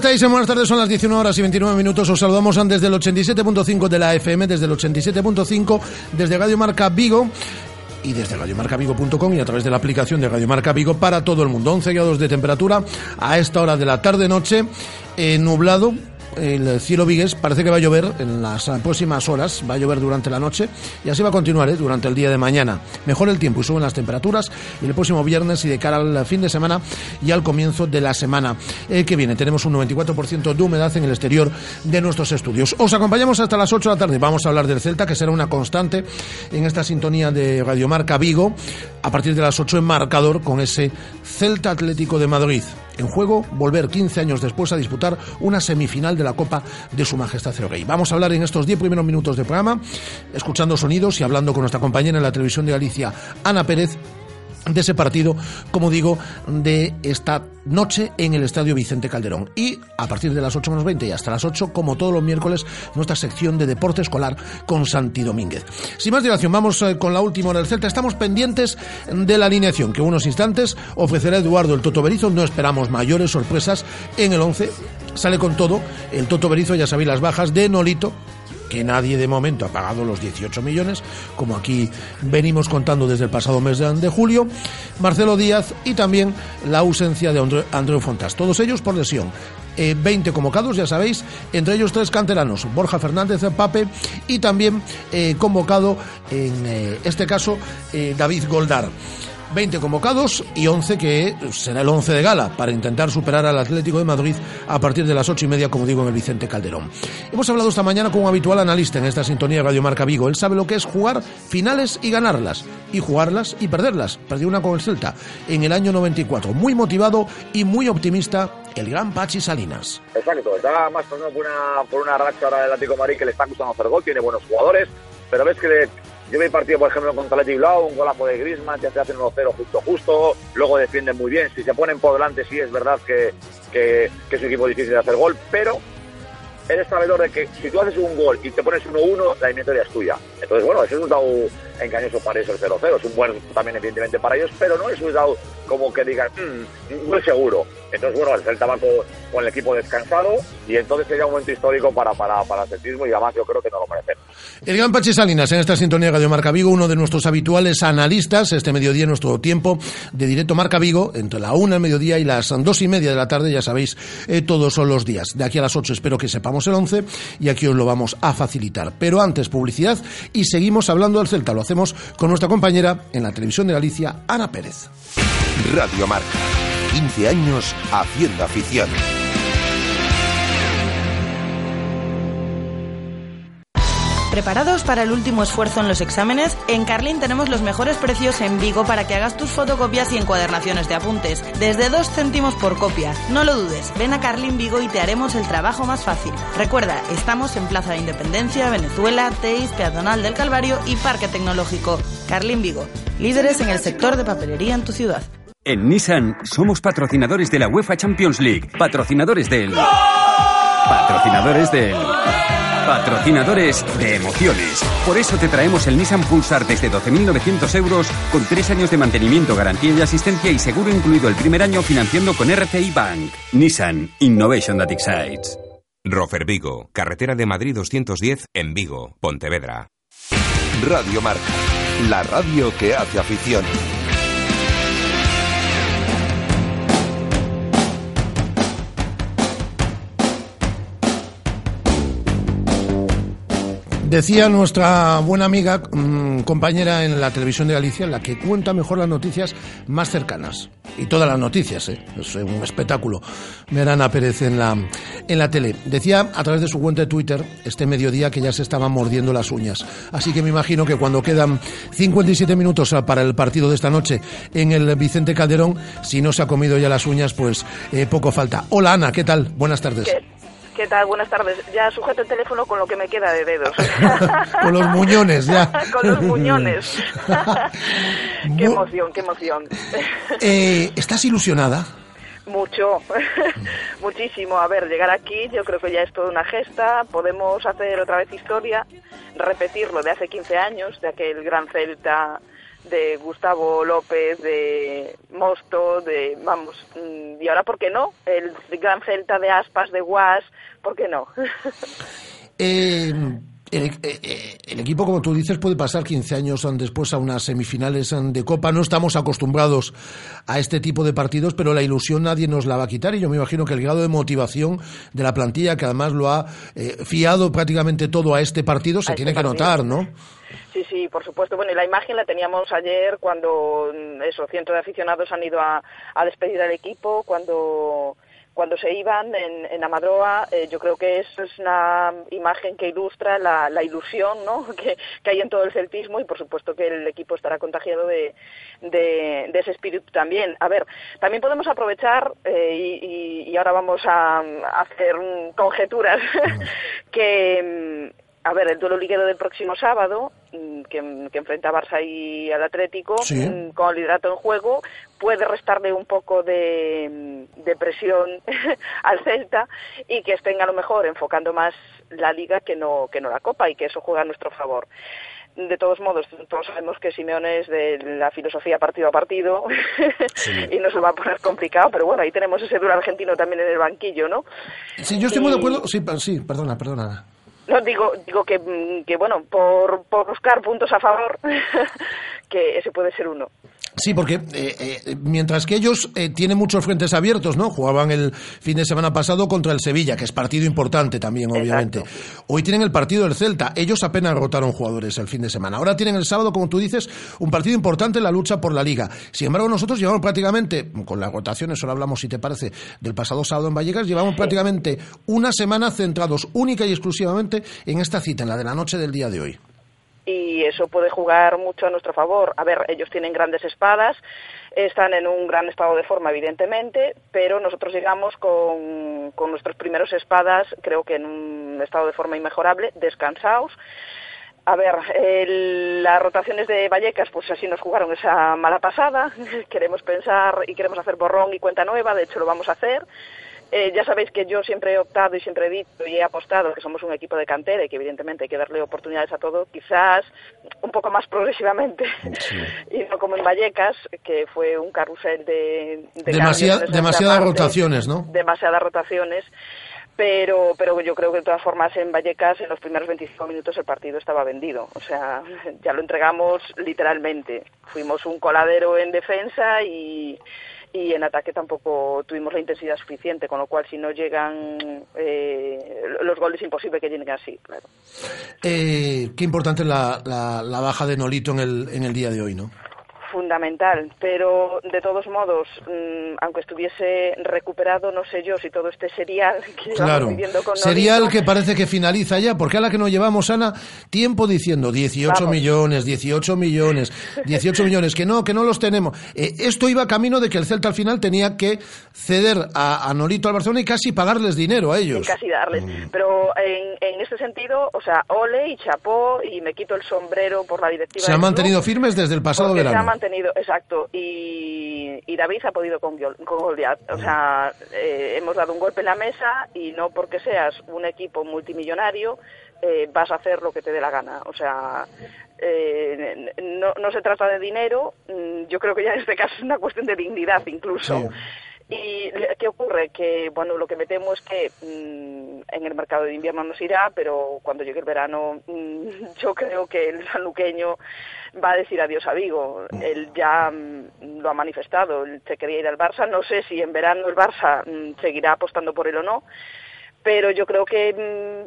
Estáis? Buenas tardes, son las 19 horas y 29 minutos. Os saludamos desde el 87.5 de la FM, desde el 87.5, desde Radio Marca Vigo y desde radiomarcavigo.com y a través de la aplicación de Radio Marca Vigo para todo el mundo. 11 grados de temperatura a esta hora de la tarde-noche, eh, nublado, el cielo vigues parece que va a llover en las próximas horas, va a llover durante la noche y así va a continuar ¿eh? durante el día de mañana. Mejor el tiempo y suben las temperaturas y el próximo viernes y de cara al fin de semana y al comienzo de la semana eh, que viene. Tenemos un 94% de humedad en el exterior de nuestros estudios. Os acompañamos hasta las 8 de la tarde. Vamos a hablar del Celta, que será una constante en esta sintonía de Radiomarca Vigo a partir de las 8 en marcador con ese Celta Atlético de Madrid en juego volver 15 años después a disputar una semifinal de la Copa de Su Majestad el Rey. Vamos a hablar en estos 10 primeros minutos de programa, escuchando sonidos y hablando con nuestra compañera en la televisión de Galicia, Ana Pérez, de ese partido, como digo, de esta noche en el Estadio Vicente Calderón. Y a partir de las 8 menos 20 y hasta las 8, como todos los miércoles, nuestra sección de deporte escolar con Santi Domínguez. Sin más dilación, vamos eh, con la última hora del Celta. Estamos pendientes de la alineación que unos instantes ofrecerá Eduardo el Toto Berizo. No esperamos mayores sorpresas en el 11. Sale con todo. El Toto Berizo, ya sabéis las bajas de Nolito, que nadie de momento ha pagado los 18 millones, como aquí venimos contando desde el pasado mes de, julio, Marcelo Díaz y también la ausencia de Andreu Fontas, todos ellos por lesión. 20 eh, convocados, ya sabéis, entre ellos tres canteranos, Borja Fernández Pape y también eh, convocado en eh, este caso David Goldar. 20 convocados y 11 que será el 11 de gala para intentar superar al Atlético de Madrid a partir de las 8 y media, como digo, en el Vicente Calderón. Hemos hablado esta mañana con un habitual analista en esta sintonía de Radio Marca Vigo. Él sabe lo que es jugar finales y ganarlas, y jugarlas y perderlas. Perdió una con el Celta en el año 94. Muy motivado y muy optimista el gran Pachi Salinas. Exacto, está más por una, por una racha ahora del Atlético de Madrid que le está acusando hacer gol, tiene buenos jugadores, pero ves que le yo vi partido, por ejemplo, contra Leti Blau, un golazo de Griezmann, ya se hacen 1-0 justo justo, luego defienden muy bien. Si se ponen por delante, sí es verdad que, que, es un equipo difícil de hacer gol, pero eres sabedor de que si tú haces un gol y te pones 1-1, la eliminatoria es tuya. Entonces, bueno, ese es un dado engañoso para eso el 0-0. Es un buen también, evidentemente, para ellos, pero no es un dado como que digan, mmm, muy seguro. Entonces, bueno, el Celta va con, el equipo descansado y entonces sería un momento histórico para, para, para el celtismo y además yo creo que no lo merecemos. El gran Pachi Salinas, en esta sintonía de Marca Vigo, uno de nuestros habituales analistas, este mediodía, nuestro tiempo de directo Marca Vigo, entre la una del mediodía y las dos y media de la tarde, ya sabéis, eh, todos son los días. De aquí a las ocho espero que sepamos el once y aquí os lo vamos a facilitar. Pero antes, publicidad y seguimos hablando del Celta. Lo con nuestra compañera en la televisión de Galicia, Ana Pérez. Radio Marca. 15 años haciendo afición. ¿Preparados para el último esfuerzo en los exámenes? En Carlin tenemos los mejores precios en Vigo para que hagas tus fotocopias y encuadernaciones de apuntes, desde 2 céntimos por copia. No lo dudes, ven a Carlin Vigo y te haremos el trabajo más fácil. Recuerda, estamos en Plaza de Independencia, Venezuela, Teis, Peatonal del Calvario y Parque Tecnológico. Carlin Vigo, líderes en el sector de papelería en tu ciudad. En Nissan somos patrocinadores de la UEFA Champions League, patrocinadores del... Patrocinadores del... Patrocinadores de emociones. Por eso te traemos el Nissan Pulsar desde 12.900 euros con tres años de mantenimiento, garantía y asistencia y seguro incluido el primer año financiando con RCI Bank. Nissan Innovation that excites. Rofer Vigo, carretera de Madrid 210 en Vigo, Pontevedra. Radio Marca, la radio que hace afición. Decía nuestra buena amiga, mm, compañera en la televisión de Galicia, la que cuenta mejor las noticias más cercanas. Y todas las noticias, ¿eh? es un espectáculo. Verana Pérez en la, en la tele. Decía a través de su cuenta de Twitter este mediodía que ya se estaban mordiendo las uñas. Así que me imagino que cuando quedan 57 minutos para el partido de esta noche en el Vicente Calderón, si no se ha comido ya las uñas, pues eh, poco falta. Hola Ana, ¿qué tal? Buenas tardes. ¿Qué tal? Buenas tardes. Ya sujeto el teléfono con lo que me queda de dedos. con los muñones, ya. con los muñones. qué emoción, qué emoción. Eh, ¿Estás ilusionada? Mucho, muchísimo. A ver, llegar aquí yo creo que ya es toda una gesta. Podemos hacer otra vez historia, repetirlo de hace 15 años, de aquel gran Celta de Gustavo López, de Mosto, de, vamos, mm, y ahora, ¿por qué no? El gran Celta de Aspas, de Guas, ¿por qué no? Eh, eh, eh, el, equipo, como tú dices, puede pasar 15 años después a unas semifinales de Copa. No estamos acostumbrados a este tipo de partidos, pero la ilusión nadie nos la va a quitar. Y yo me imagino que el grado de motivación de la plantilla, que además lo ha fiado prácticamente todo a este partido, se tiene que notar, ¿no? Sí, sí, por supuesto. Bueno, y la imagen la teníamos ayer cuando, mm, eso, cientos de aficionados han ido a, despedir al equipo, cuando cuando se iban en, en Amadroa, eh, yo creo que es una imagen que ilustra la, ilusión ¿no? que, hay en todo el celtismo y por supuesto que el equipo estará contagiado de, de, ese espíritu también. A ver, también podemos aprovechar, eh, y, y, ahora vamos a, a hacer conjeturas, que mm, a ver, el duelo liguero del próximo sábado, mm, que, enfrenta a Barça y al Atlético, mm, con el liderato en juego, puede restarle un poco de, mm, presión al Celta y que estén a lo mejor enfocando más la liga que no, que no la Copa y que eso juega a nuestro favor. De todos modos, todos sabemos que Simeone es de la filosofía partido a partido y no se va a poner complicado, pero bueno, ahí tenemos ese duro argentino también en el banquillo, ¿no? Sí, yo estoy muy de acuerdo. Sí, sí, perdona, perdona. No, digo, digo que, mm, que bueno, por, por buscar puntos a favor, que ese puede ser uno. Sí, porque eh, eh, mientras que ellos eh, tienen muchos frentes abiertos, ¿no? Jugaban el fin de semana pasado contra el Sevilla, que es partido importante también, obviamente. Hoy tienen el partido del Celta. Ellos apenas rotaron jugadores el fin de semana. Ahora tienen el sábado, como tú dices, un partido importante en la lucha por la Liga. Sin embargo, nosotros llevamos prácticamente, con las rotaciones, solo hablamos, si te parece, del pasado sábado en Vallecas, llevamos prácticamente una semana centrados única y exclusivamente en esta cita, en la de la noche del día de hoy y eso puede jugar mucho a nuestro favor. A ver, ellos tienen grandes espadas, están en un gran estado de forma, evidentemente, pero nosotros llegamos con, con nuestros primeros espadas, creo que en un estado de forma inmejorable, descansados. A ver, las rotaciones de Vallecas, pues así nos jugaron esa mala pasada. queremos pensar y queremos hacer borrón y cuenta nueva, de hecho lo vamos a hacer. Eh, ya sabéis que yo siempre he optado y siempre he dicho y he apostado que somos un equipo de cantera y que evidentemente hay que darle oportunidades a todo, quizás un poco más progresivamente y no como en Vallecas, que fue un carrusel de... demasiadas rotaciones, ¿no? Demasiadas rotaciones pero pero yo creo que de todas formas en Vallecas en los primeros 25 minutos el partido estaba vendido, o sea, ya lo entregamos literalmente. Fuimos un coladero en defensa y y en ataque tampoco tuvimos la intensidad suficiente, con lo cual si no llegan eh, los goles es imposible que lleguen así, claro. Eh, qué importante la, la, la, baja de Nolito en el, en el día de hoy, ¿no? Fundamental, pero de todos modos, mm, aunque estuviese recuperado, no sé yo si todo este serial que claro. viviendo con Serial que parece que finaliza ya, porque a la que nos llevamos, Ana, tiempo diciendo 18 millones, 18 millones, 18 millones, que no, que no los tenemos. Eh, esto iba camino de que el Celta al final tenía que ceder a, Nolito al Barcelona y casi pagarles dinero a ellos. casi darles. Mm. Pero en, en este sentido, o sea, ole y chapó y me quito el sombrero por la directiva. Se han mantenido firmes desde el pasado verano tenido, exacto, y, y David ha podido con, con Goliath. O sea, eh, hemos dado un golpe en la mesa y no porque seas un equipo multimillonario eh, vas a hacer lo que te dé la gana. O sea, eh, no, no se trata de dinero, mm, yo creo que ya en este caso es una cuestión de dignidad incluso. ¿Y qué ocurre? Que, bueno, lo que me temo es que mm, en el mercado de invierno nos irá, pero cuando llegue el verano, mm, yo creo que el sanluqueño va a decir adiós a Vigo. Mm. Él ya lo ha manifestado, él se quería ir al Barça. No sé si en verano el Barça seguirá apostando por él o no, pero yo creo que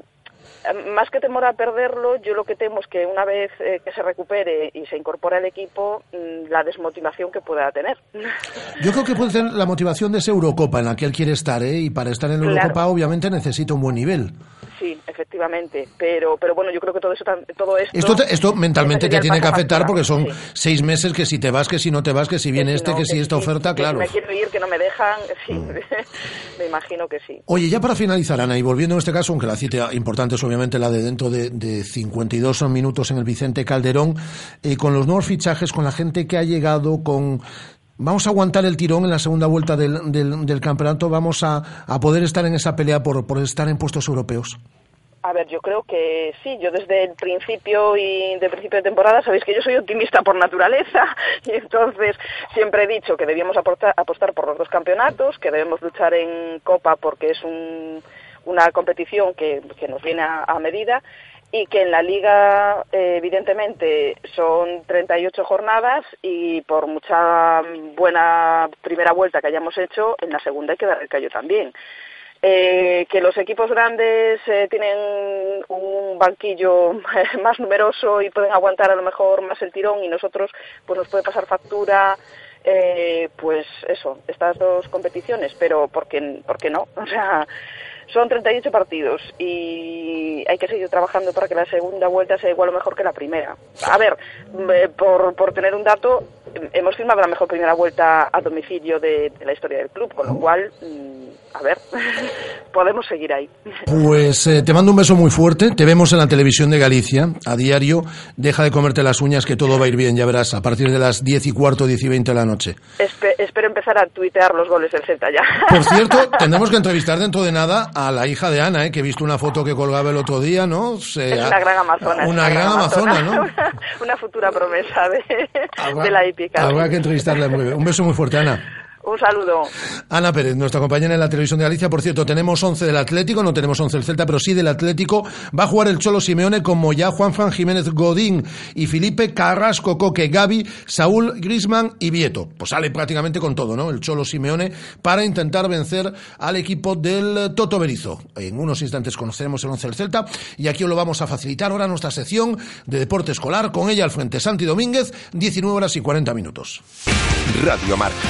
más que temor a perderlo, yo lo que temo es que una vez eh, que se recupere y se incorpore al equipo, mm, la desmotivación que pueda tener. Yo creo que puede ser la motivación de esa Eurocopa en la que él quiere estar, ¿eh? y para estar en la Eurocopa obviamente necesita un buen nivel. Sí, efectivamente, pero pero bueno, yo creo que todo eso todo esto esto, esto mentalmente te tiene que afectar porque son seis meses que si te vas, que si no te vas, que si viene este, que, si esta oferta, claro. me quiero ir, que no me dejan, sí, mm. me imagino que sí. Oye, ya para finalizar, Ana, y volviendo en este caso, aunque la cita importante es obviamente la de dentro de, de 52 minutos en el Vicente Calderón, eh, con los nuevos fichajes, con la gente que ha llegado, con vamos a aguantar el tirón en la segunda vuelta del, del, campeonato, vamos a, a, poder estar en esa pelea por, por estar en puestos europeos. A ver, yo creo que sí. Yo desde el principio y de principio de temporada sabéis que yo soy optimista por naturaleza y entonces siempre he dicho que debíamos apostar, apostar por los dos campeonatos, que debemos luchar en Copa porque es un, una competición que, que nos viene a, a medida y que en la liga eh, evidentemente son 38 jornadas y por mucha buena primera vuelta que hayamos hecho, en la segunda hay que dar el callo también. Eh, que los equipos grandes eh, tienen un banquillo más numeroso y pueden aguantar a lo mejor más el tirón y nosotros pues nos puede pasar factura pues eso, estas dos competiciones, pero ¿por qué, por qué no? O sea, son 38 partidos y hay que seguir trabajando para que la segunda vuelta sea igual o mejor que la primera. A ver, eh, por, por tener un dato, hemos firmado la mejor primera vuelta a domicilio de, la historia del club, con lo cual, mm, a ver, podemos seguir ahí. Pues eh, te mando un beso muy fuerte, te vemos en la televisión de Galicia a diario, deja de comerte las uñas que todo va a ir bien, ya verás, a partir de las 10 y cuarto, 10 y 20 de la noche. espero empezar a tuitear los goles del Z ya. Por cierto, tendremos que entrevistar dentro de nada a la hija de Ana, ¿eh? que he visto una foto que colgaba el otro día, ¿no? es una gran amazona. Una, gran, amazona, ¿no? una, futura promesa de, la hípica. Habrá que entrevistarla Un beso muy fuerte, Ana. Un saludo. Ana Pérez, nuestra compañera en la televisión de Galicia. Por cierto, tenemos 11 del Atlético, no tenemos 11 del Celta, pero sí del Atlético. Va a jugar el Cholo Simeone como ya Juan Fran Jiménez Godín y Felipe Carrasco, Coque, Gaby, Saúl Grisman y Vieto. Pues sale prácticamente con todo, ¿no? El Cholo Simeone para intentar vencer al equipo del Toto Berizo. En unos instantes conoceremos el 11 del Celta y aquí os lo vamos a facilitar ahora nuestra sección de deporte escolar con ella al frente Santi Domínguez, 19 horas y 40 minutos. Radio Marca.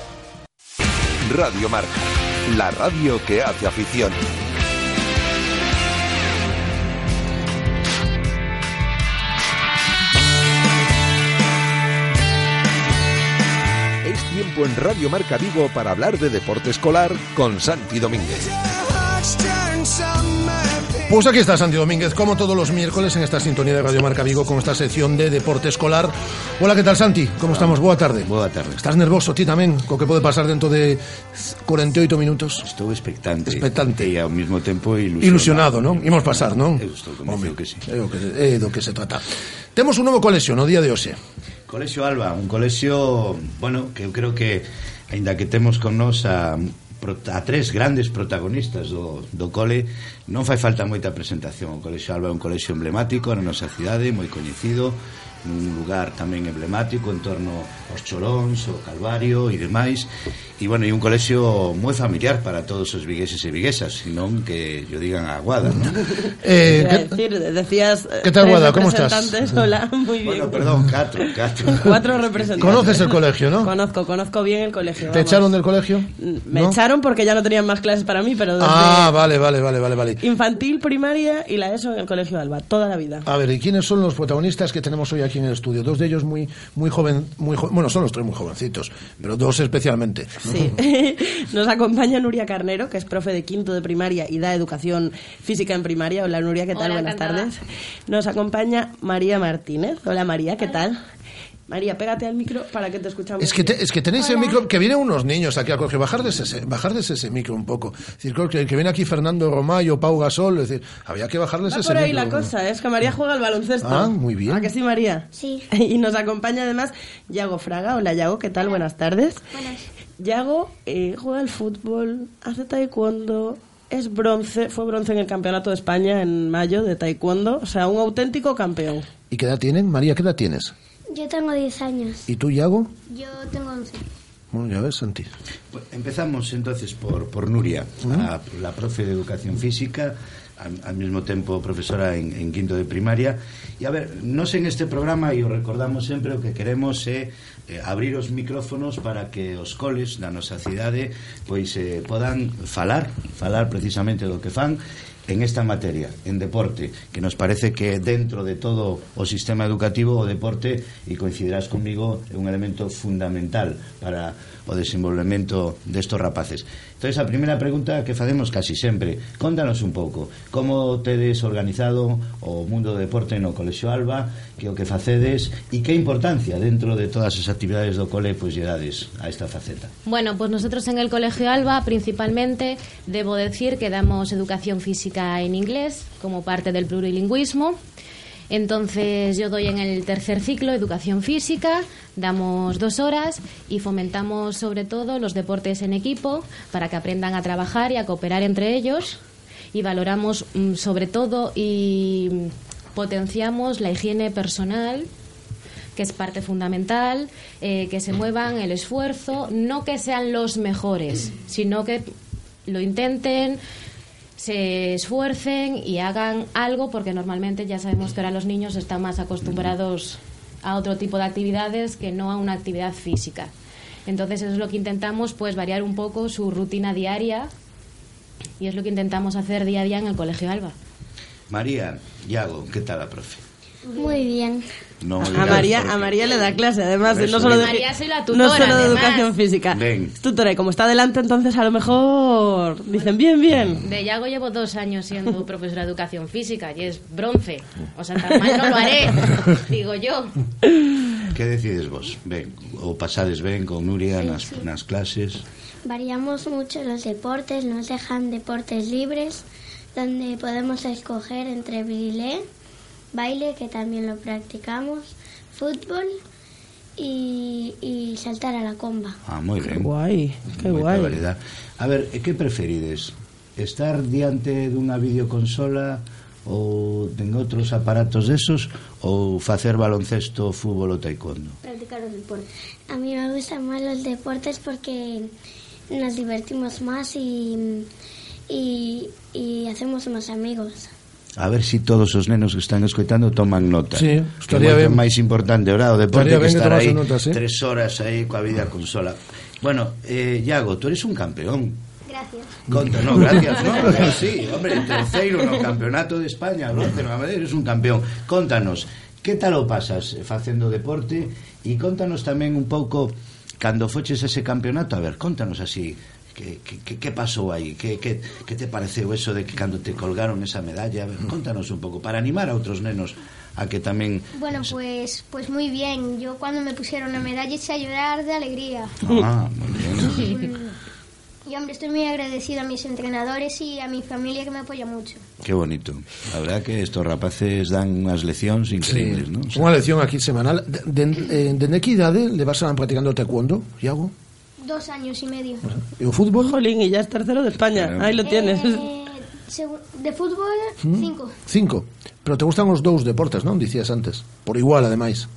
Radio Marca, la radio que hace afición. Es tiempo en Radio Marca Vigo para hablar de deporte escolar con Santi Domínguez. Pues aquí está Santi Domínguez, como todos los miércoles en esta sintonía de Radio Marca Vigo con esta sección de deporte escolar. Hola, ¿qué tal Santi? ¿Cómo estamos? Boa tarde. Boa tarde. Estás nervoso ti tamén co que pode pasar dentro de 48 minutos? Estou expectante. Expectante. E ao mesmo tempo ilusionado. Ilusionado, non? Imos pasar, non? Eu estou convencido que sí. É o que, é do que se trata. Temos un novo colexio no día de hoxe. Colexio Alba, un colexio, bueno, que eu creo que aínda que temos con nos a a tres grandes protagonistas do, do cole. Non fai falta moita presentación o Colexo Alba é un colexo emblemático na nosa cidade, moi coñecido. Un lugar tamén emblemático en torno aos Cholóns, o Calvario e demais e bueno, e un colexio moi familiar para todos os vigueses e viguesas senón que yo digan a Aguada ¿no? Eh, Iba a ¿qué- decir, decías ¿Qué tal, Guada? ¿Cómo estás? representantes. Hola, muy bien. bueno, perdón, catro, catro Cuatro representantes. Conoces el colegio, ¿no? Conozco, conozco bien el colegio. ¿Te vamos. echaron del colegio? Me ¿No? echaron porque ya no tenían más clases para mí, pero desde Ah, vale, vale, vale, vale, vale. infantil, primaria y la ESO en el colegio Alba, toda la vida. A ver, ¿y quiénes son los protagonistas que tenemos hoy aquí en el estudio? Dos de ellos muy, muy joven, muy jo- bueno, son los tres muy jovencitos, pero dos especialmente. Sí. Nos acompaña Nuria Carnero, que es profe de quinto de primaria y da educación física en primaria. Hola Nuria, ¿qué tal? Hola, Buenas encantada. tardes. Nos acompaña María Martínez. Hola María, ¿qué tal? María, pégate al micro para que te escuchamos. Es que, te- es que tenéis el micro, que vienen unos niños aquí al colegio, bajar de ese, bajar de ese micro un poco. Es decir, que, que viene aquí Fernando Romayo, Pau Gasol, es decir, había que bajarles Va ese por ahí micro. la cosa, es que María juega al baloncesto. Ah, muy bien. ¿A que sí, María? Sí. Y nos acompaña además Yago Fraga. Hola, Yago, ¿qué tal? Buenas tardes. Buenas. Yago eh, juega al fútbol, hace taekwondo, es bronce, fue bronce en el Campeonato de España en mayo de taekwondo, o sea, un auténtico campeón. ¿Y qué edad tienen? María, ¿qué edad tienes? Yo tengo 10 años. ¿Y tú, Yago? Yo tengo 11. Bueno, ya ves, Santi. Pues empezamos entonces por, por Nuria, ¿Mm? la, la profe de Educación Física, al, mismo tiempo profesora en, en, quinto de primaria. Y a ver, nos en este programa, e o recordamos sempre, o que queremos é eh, eh abrir os micrófonos para que os coles da nosa cidade pois eh, podan eh, falar, falar precisamente do que fan en esta materia, en deporte, que nos parece que dentro de todo o sistema educativo o deporte, e coincidirás comigo, é un elemento fundamental para o desenvolvemento destos rapaces. Entón, a primeira pregunta que facemos casi sempre Contanos un pouco Como tedes organizado o mundo do deporte no Colexio Alba Que o que facedes E que importancia dentro de todas as actividades do cole Pois lle dades a esta faceta? Bueno, pues nosotros en el Colegio Alba Principalmente debo decir que damos educación física en inglés Como parte del plurilingüismo. Entonces yo doy en el tercer ciclo educación física, damos dos horas y fomentamos sobre todo los deportes en equipo para que aprendan a trabajar y a cooperar entre ellos. Y valoramos mm, sobre todo y potenciamos la higiene personal que es parte fundamental, eh, que se muevan el esfuerzo, no que sean los mejores, sino que lo intenten, se esfuercen y hagan algo, porque normalmente ya sabemos que ahora los niños están más acostumbrados a otro tipo de actividades que no a una actividad física. Entonces eso es lo que intentamos, pues variar un poco su rutina diaria y es lo que intentamos hacer día a día en el Colegio Alba. María, Iago, que tal a profe? Muy bien. No A María, porque- a María le da clase, además, no solo de, María, soy la no tutora, solo de además. educación física. Ven. Es tutora y como está delante, entonces a lo mejor dicen bien, bien. De Yago llevo dos años siendo profesora de educación física y es bronce. O sea, tan mal no lo haré, digo yo. Que decides vos? Ben, ou pasades ben con Nuria nas, nas clases? Variamos mucho los deportes, nos dejan deportes libres, donde podemos escoger entre brilé, baile, que también lo practicamos, fútbol y, y saltar a la comba. Ah, ben. Guai, que Moita guai. variedad. A ver, e que preferides? Estar diante dunha videoconsola ou ten outros aparatos desos ou facer baloncesto, fútbol ou taekwondo? Practicar deportes. A mí me gustan más los deportes porque nos divertimos más y, y, y hacemos más amigos. A ver se si todos os nenos que están escoitando toman nota. Sí, estaría que ben. máis importante, ora, o deporte estaría que estar aí notas, tres horas aí coa vida consola. Bueno, eh, Iago, tú eres un campeón. Gracias. Conta, no, gracias, no, pero sí, hombre, terceiro no campeonato de España, bronce, no, eres un campeón. Contanos, que tal o pasas facendo deporte e contanos tamén un pouco cando foches ese campeonato, a ver, contanos así que, que, que pasou aí que, que, que te pareceu eso de que cando te colgaron esa medalla contanos un pouco para animar a outros nenos a que tamén Bueno, pues, pues muy bien. Yo cuando me pusieron la medalla eché a llorar de alegría. ah, moi bien. Y hombre, estoy muy agradecida a mis entrenadores y a mi familia que me apoya mucho. que bonito la verdad que estos rapaces dan unhas leccións increíbles, ¿no? O sea, Unha lección aquí semanal. De, de, eh, dende que idade le vas a practicando taekwondo, Iago? Dos años y medio. ¿Y o fútbol? Jolín, y ya es tercero de España. Claro. Ahí lo tienes. Eh, de fútbol, ¿Mm? cinco. Cinco. Pero te gustan os dous deportes, non? Dicías antes. Por igual, ademais.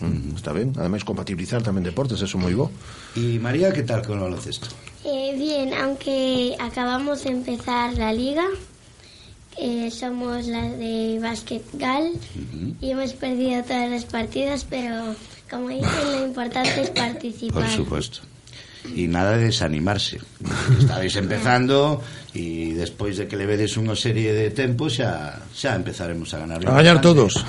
Mm. mm, está ben. Ademais, compatibilizar tamén deportes, eso moi bo. ¿Y María, qué tal con el baloncesto? Eh, bien, aunque acabamos de empezar la liga, Eh, somos las de basquetbol uh -huh. y hemos perdido todas las partidas, pero como dicen, lo importante es participar. Por supuesto. Y nada de desanimarse. Estáis empezando y despois de que le vedes unha serie de tempos xa, xa empezaremos a ganar. A ganar todos.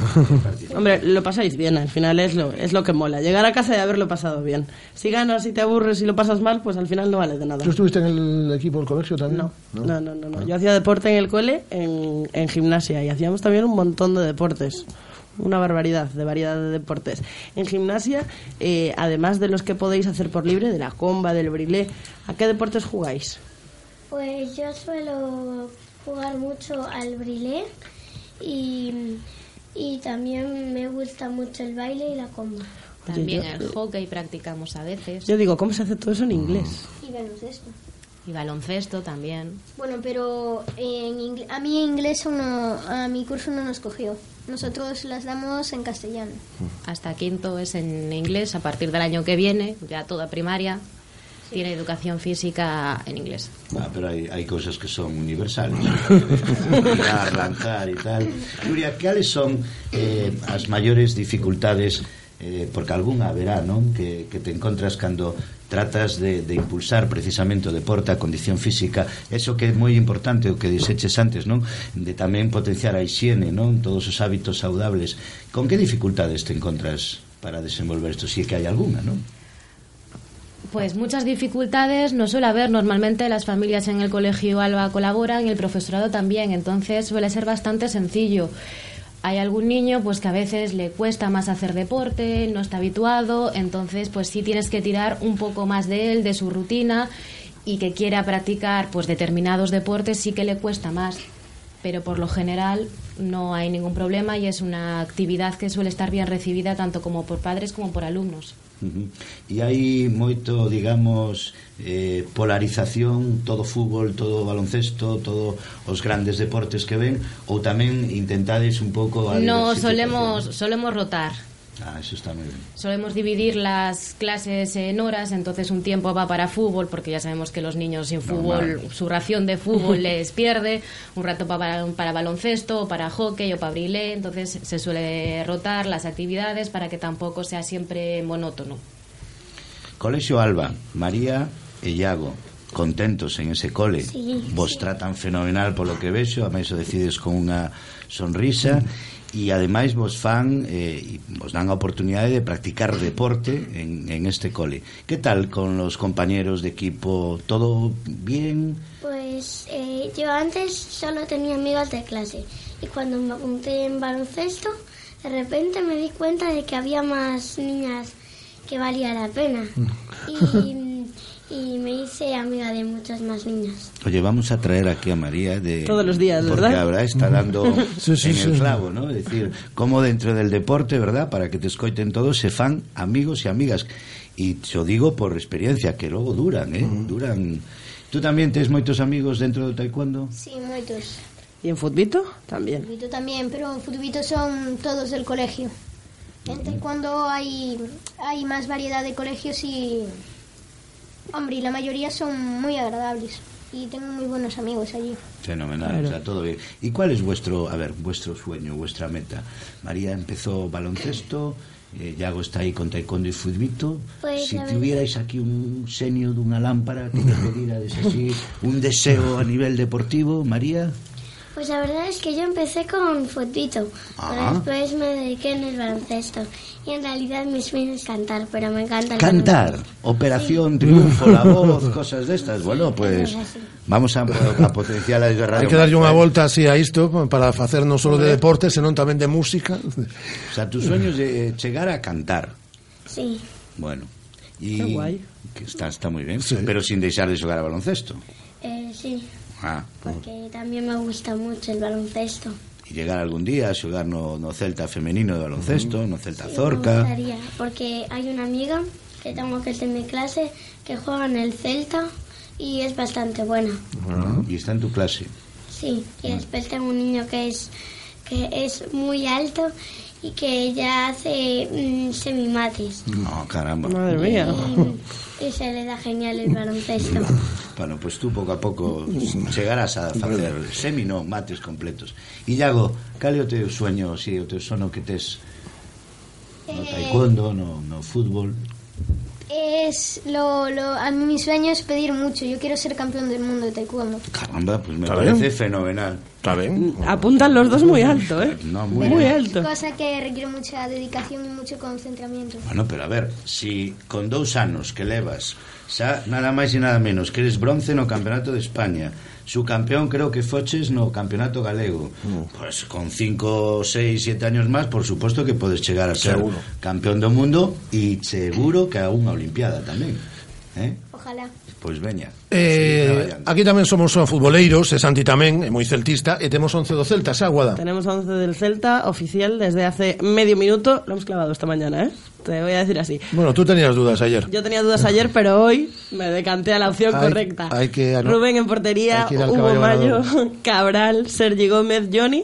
Hombre, lo pasáis bien, al final es lo, es lo que mola. Llegar a casa y haberlo pasado bien. Si ganas y te aburres y lo pasas mal, pues al final no vale de nada. ¿Tú estuviste en el equipo del colegio también? No, no, no, no. no. Yo hacía deporte en el cole, en, en gimnasia, y hacíamos también un montón de deportes. Una barbaridad de variedad de deportes. En gimnasia, eh, además de los que podéis hacer por libre, de la comba, del brilé, ¿a qué deportes jugáis? Pues yo suelo jugar mucho al brilé y, y también me gusta mucho el baile y la comba. También Oye, yo- el hockey practicamos a veces. Yo digo, ¿cómo se hace todo eso en inglés? Y baloncesto. Y baloncesto también. Bueno, pero en ingl- a mí inglés uno, a mi curso no nos cogió. Nosotros las damos en castellano. Hasta quinto es en inglés. A partir del año que viene, ya toda primaria, tiene educación física en inglés. Ah, pero hay, hay cosas que son universales. Tirar, lanzar y tal. Nuria, ¿cuáles son eh, as maiores dificultades eh, porque algunha haberá, non? Que, que te encontras cando tratas de, de impulsar precisamente o deporte, condición física, eso que é moi importante o que dixeches antes, non? De tamén potenciar a higiene, non? Todos os hábitos saudables. Con que dificultades te encontras para desenvolver isto? Si é que hai algunha, non? Pues muchas dificultades no suele haber. Normalmente las familias en el colegio Alba colaboran y el profesorado también. Entonces suele ser bastante sencillo. Hay algún niño pues que a veces le cuesta más hacer deporte, no está habituado, entonces pues sí tienes que tirar un poco más de él, de su rutina y que quiera practicar pues determinados deportes sí que le cuesta más. pero por lo general no hay ningún problema y es una actividad que suele estar bien recibida tanto como por padres como por alumnos. Uh. E hai moito, digamos, eh, polarización, todo fútbol, todo baloncesto, todos os grandes deportes que ven, ou tamén intentades un pouco... A no, solemos, solemos rotar Ah, eso está moi ben. Solemos dividir las clases en horas, entonces un tiempo va para fútbol, porque ya sabemos que los niños sin fútbol, Normal. su ración de fútbol les pierde, un rato pa- para, para baloncesto, o para hockey o para brilé, entonces se suele rotar las actividades para que tampoco sea siempre monótono. Colexio Alba, María e Iago, contentos en ese cole. Sí, Vos tratan fenomenal polo que vexo, a máis o decides con unha sonrisa e ademais vos fan eh, vos dan a oportunidade de practicar deporte en, en este cole. Que tal con los compañeros de equipo? ¿Todo bien? Pues eh, yo antes solo tenía amigas de clase y cuando me apunté en baloncesto, de repente me di cuenta de que había más niñas que valía la pena y, y me hice amiga de muchas más niñas. Oye, vamos a traer aquí a María de Todos los días, porque ¿verdad? ahora está dando Sí, sí, en el clavo, ¿no? Es decir, cómo dentro del deporte, ¿verdad? Para que te escoiten todos, se fan amigos y amigas. Y yo digo por experiencia que luego duran, ¿eh? Duran. ¿Tú también tienes moitos amigos dentro do taekwondo? Sí, moitos. ¿Y en futbito? También. Futbito también, pero en futbito son todos del colegio. En taekwondo hay, hay más variedad de colegios y... Hombre, y la mayoría son muy agradables. Y tengo muy buenos amigos allí. Fenomenal, Claro. o sea, todo bien. ¿Y cuál es vuestro, a ver, vuestro sueño, vuestra meta? María empezó baloncesto, eh, Yago está ahí con taekwondo y futbito. Pues, si tuvierais aquí un senio de una lámpara que te pedierais así, un deseo a nivel deportivo, María. Pues la verdad es que yo empecé con futbito, Ah. pero después me dediqué en el baloncesto. Y en realidad mi sueño es cantar, pero me encanta el Cantar, baloncesto. Operación Triunfo, la voz, cosas de estas. Bueno, pues vamos a, a potenciar a Radio Hai que darlle unha Marca, eh. volta así a isto para facer non só de deporte, senón tamén de música. O sea, tu sueño es de chegar a cantar. Sí, Bueno. Y Qué guai. Que está, está muy bien. Sí. Pero sin dejar de jugar a baloncesto. eh, sí, Ah, porque también me gusta mucho el baloncesto. y llegar algún día a xogar no, no Celta femenino de baloncesto, no Celta Sí, Me Zorca. gustaría, porque hay una amiga que tengo que es de mi clase que juega en el Celta y es bastante buena. Ah, Y está en tu clase. Sí, y después tengo un niño que es, que es muy alto y que ella hace mm, semimates. No, caramba. Madre mía. Y, y se le da genial el baloncesto. Bueno, pues tú poco a poco chegarás a facer semi, no, mates completos. Iago, cal é o teu sueño, si, o teu sono que tes no eh. taekwondo, no, no fútbol? Es lo, lo, a mí mi sueño es pedir mucho. Yo quiero ser campeón del mundo de taekwondo. Caramba, pues me parece bien? fenomenal. Está bien. Mm, apuntan los dos muy alto, ¿eh? No, muy, muy alto. Cosa que requiere mucha dedicación y mucho concentramiento. Bueno, pero a ver, si con dos anos que levas, xa, nada máis e nada menos, que eres bronce no Campeonato de España, su campeón creo que foches no campeonato galego. Mm. Pues con 5, 6, 7 años más, por suposto que podes chegar a ser seguro. campeón do mundo e seguro que a unha olimpiada tamén. Eh? Ojalá. Pois veña. Eh, aquí tamén somos futboleiros, e Santi tamén, é moi celtista, e temos 11 do Celta, xa, Guada. Tenemos 11 del Celta, oficial, desde hace medio minuto, lo hemos clavado esta mañana, eh? Te voy a decir así. Bueno, tú tenías dudas ayer. Yo tenía dudas ayer, pero hoy me decanté a la opción Hay- correcta. hay que- no, Rubén en portería, Hugo Mayo, ganador. Cabral, Sergi Gómez, Johnny.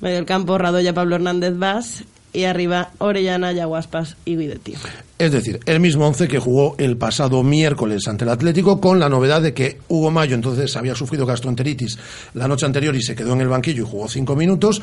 Medio del campo, Radoya, Pablo Hernández Vaz. Y arriba, Orellana, Yaguaspas y Guidetti. Es decir, el mismo 11 que jugó el pasado miércoles ante el Atlético, con la novedad de que Hugo Mayo entonces había sufrido gastroenteritis la noche anterior y se quedó en el banquillo y jugó cinco minutos.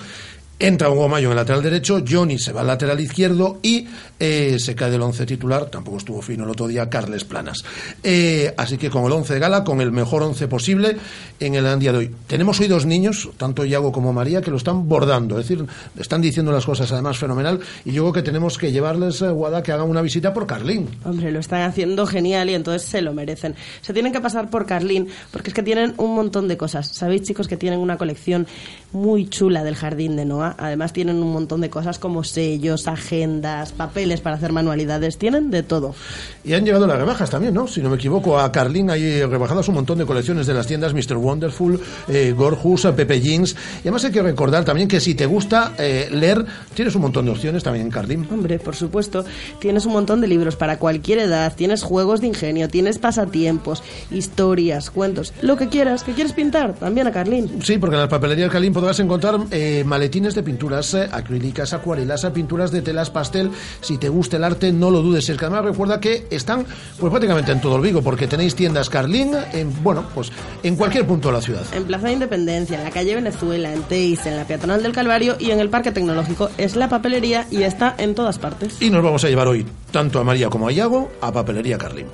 Entra Hugo Mayo en el lateral derecho, Johnny se va al lateral izquierdo y eh, se cae del once titular, tampoco estuvo fino el otro día, Carles Planas. Eh, así que con el once de gala, con el mejor once posible en el día de hoy. Tenemos hoy dos niños, tanto Iago como María, que lo están bordando, es decir, están diciendo las cosas además fenomenal y yo creo que tenemos que llevarles, eh, Guada, que hagan una visita por Carlín. Hombre, lo están haciendo genial y entonces se lo merecen. Se tienen que pasar por Carlín porque es que tienen un montón de cosas. Sabéis, chicos, que tienen una colección muy chula del jardín de Noah. Además, tienen un montón de cosas como sellos, agendas, papeles para hacer manualidades. Tienen de todo. Y han llegado las rebajas también, ¿no? Si no me equivoco, a Carlín hay rebajadas un montón de colecciones de las tiendas Mr. Wonderful, eh, Gorjus, eh, Pepe Jeans. Y además hay que recordar también que si te gusta eh, leer, tienes un montón de opciones también en Carlín. Hombre, por supuesto, tienes un montón de libros para cualquier edad, tienes juegos de ingenio, tienes pasatiempos, historias, cuentos, lo que quieras, que quieres pintar, también a Carlín. Sí, porque en la papelería del Carlín podrás encontrar eh, maletines de pinturas eh, acrílicas, acuarelas, eh, pinturas de telas pastel. Si te gusta el arte, no lo dudes. Es que además recuerda que están pues prácticamente en todo el Vigo, porque tenéis tiendas Carlín, en, bueno, pues en cualquier punto de la ciudad. En Plaza de Independencia, en la calle Venezuela, en Teis, en la peatonal del Calvario y en el Parque Tecnológico. Es la papelería y está en todas partes. Y nos vamos a llevar hoy, tanto a María como a Iago, a Papelería Carlín.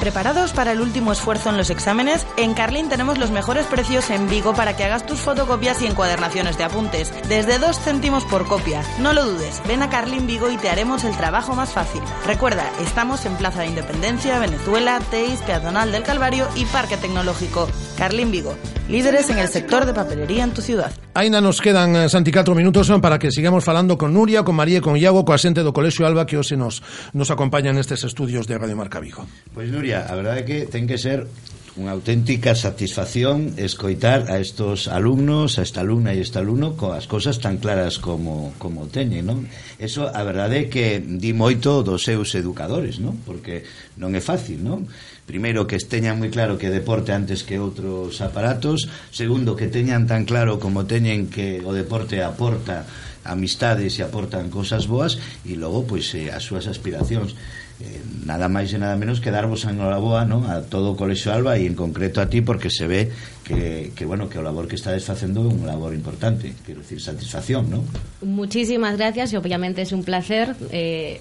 ¿Preparados para el último esfuerzo en los exámenes? En Carlin tenemos los mejores precios en Vigo para que hagas tus fotocopias y encuadernaciones de apuntes. Desde 2 céntimos por copia. No lo dudes, ven a Carlin Vigo y te haremos el trabajo más fácil. Recuerda, estamos en Plaza de Independencia, Venezuela, Teis, Peatonal del Calvario y Parque Tecnológico. Carlin Vigo, líderes en el sector de papelería en tu ciudad. Aina nos quedan, eh, Santi, 4 minutos para que sigamos falando con Nuria, con María e con Iago, coa xente do Colexio Alba que hoxe nos, nos acompaña nestes estudios de Radio Marca Vigo. Pois Nuria, Nuria, a verdade é que ten que ser unha auténtica satisfacción escoitar a estos alumnos, a esta alumna e este alumno coas cosas tan claras como, como teñen, non? Eso, a verdade é que di moito dos seus educadores, non? Porque non é fácil, non? Primeiro, que teñan moi claro que deporte antes que outros aparatos Segundo, que teñan tan claro como teñen que o deporte aporta amistades e aportan cosas boas E logo, pois, eh, as súas aspiracións eh, nada máis e nada menos que darvos a enhoraboa non? a todo o Colexio Alba e en concreto a ti porque se ve que, que bueno que o labor que estades facendo é un labor importante quero decir satisfacción non? Muchísimas gracias y obviamente es un placer eh,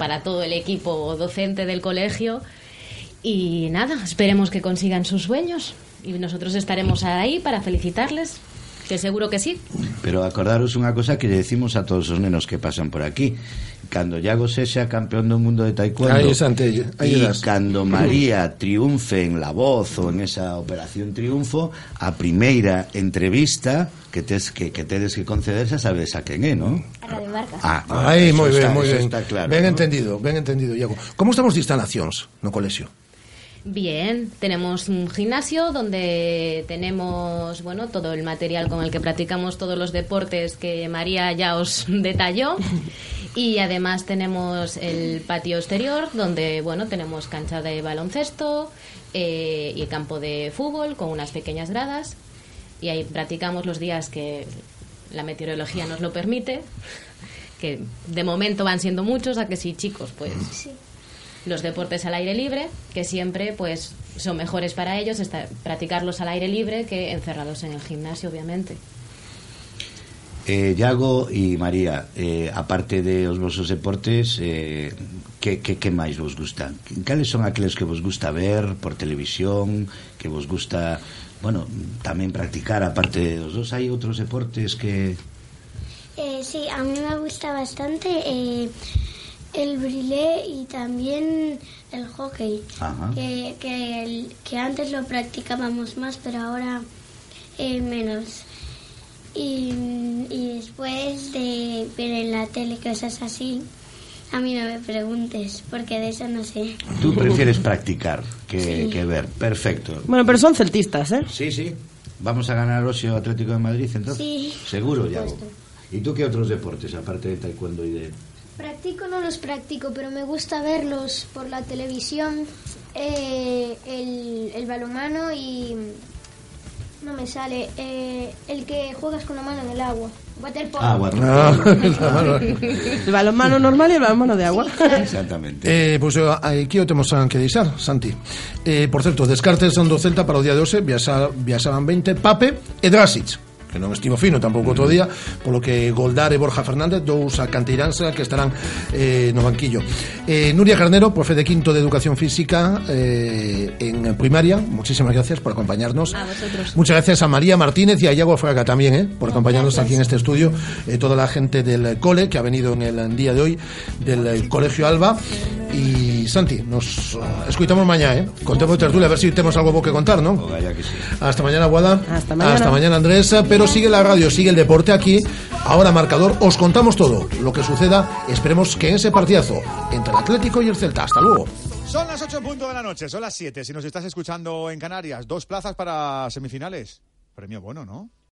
para todo el equipo docente del colegio y nada, esperemos que consigan sus sueños y nosotros estaremos ahí para felicitarles, que seguro que sí. Pero acordaros unha cosa que lle decimos a todos os nenos que pasan por aquí. cando Iago sexa campeón do mundo de taekwondo aí ante, aí e cando María triunfe en La Voz ou en esa operación triunfo a primeira entrevista que tes que, que tedes que conceder xa sabes a quen é, non? A de Marca. Ah, ah aí, moi ben, moi ben. Está claro, ben ¿no? entendido, ben entendido, Iago. Como estamos de instalacións no colexio? Bien, tenemos un gimnasio donde tenemos bueno todo el material con el que practicamos todos los deportes que María ya os detalló y además tenemos el patio exterior donde bueno tenemos cancha de baloncesto eh, y campo de fútbol con unas pequeñas gradas. Y ahí practicamos los días que la meteorología nos lo permite, que de momento van siendo muchos, a que sí, chicos, pues los deportes al aire libre, que siempre pues son mejores para ellos estar, practicarlos al aire libre que encerrados en el gimnasio, obviamente. Eh, Iago e María, eh, aparte de os vosos deportes, eh, que, que, que máis vos gusta? Cales son aqueles que vos gusta ver por televisión, que vos gusta, bueno, tamén practicar aparte dos dos? Hai outros deportes que... Eh, sí, a mí me gusta bastante eh, el brilé y también el hockey, Ajá. que, que, el- que antes lo practicábamos más, pero ahora eh, menos. Y, y después de ver en la tele cosas así, a mí no me preguntes, porque de eso no sé. Tú prefieres practicar que, Sí. que ver. Perfecto. Bueno, pero son celtistas, ¿eh? Sí, sí. Vamos a ganar hoxe o Atlético de Madrid, entonces. Sí. Seguro, Iago. ¿Y tú qué otros deportes, aparte de taekwondo y de...? Practico, no los practico, pero me gusta verlos por la televisión, eh, el, el balonmano y... No me sale. eh, el que juegas con la mano en el agua. Waterpolo. Ah, bueno. El balonmano normal e o balonmano de agua. Exactamente. Eh, pois pues, aquí o temos que deixar, Santi. Eh, por certo, descartes son do Celta para o día de hoxe, viaxa, viaxaban 20, Pape e Drasic que non estivo fino tampouco outro día polo que Goldar e Borja Fernández dous a canteiranza que estarán eh, no banquillo eh, Nuria Carnero, profe de quinto de Educación Física eh, en primaria muchísimas gracias por acompañarnos A vosotros. Muchas gracias a María Martínez y a Iago Fraga también, ¿eh? por acompañarnos aquí en este estudio. Eh, toda la gente del cole que ha venido en el día de hoy, del eh, Colegio Alba. Y Santi, nos eh, escuchamos mañana, ¿eh? Contemos de tertulia, a ver si tenemos algo que contar, ¿no? Sí. Hasta mañana, Guada. Hasta mañana. Hasta mañana, Andrés. Pero sigue la radio, sigue el deporte aquí. Ahora marcador, os contamos todo lo que suceda. Esperemos que ese partidazo entre el Atlético y el Celta. Hasta luego. Son las 8 en punto de la noche, son las 7. Si nos estás escuchando en Canarias, dos plazas para semifinales. Premio bueno, ¿no?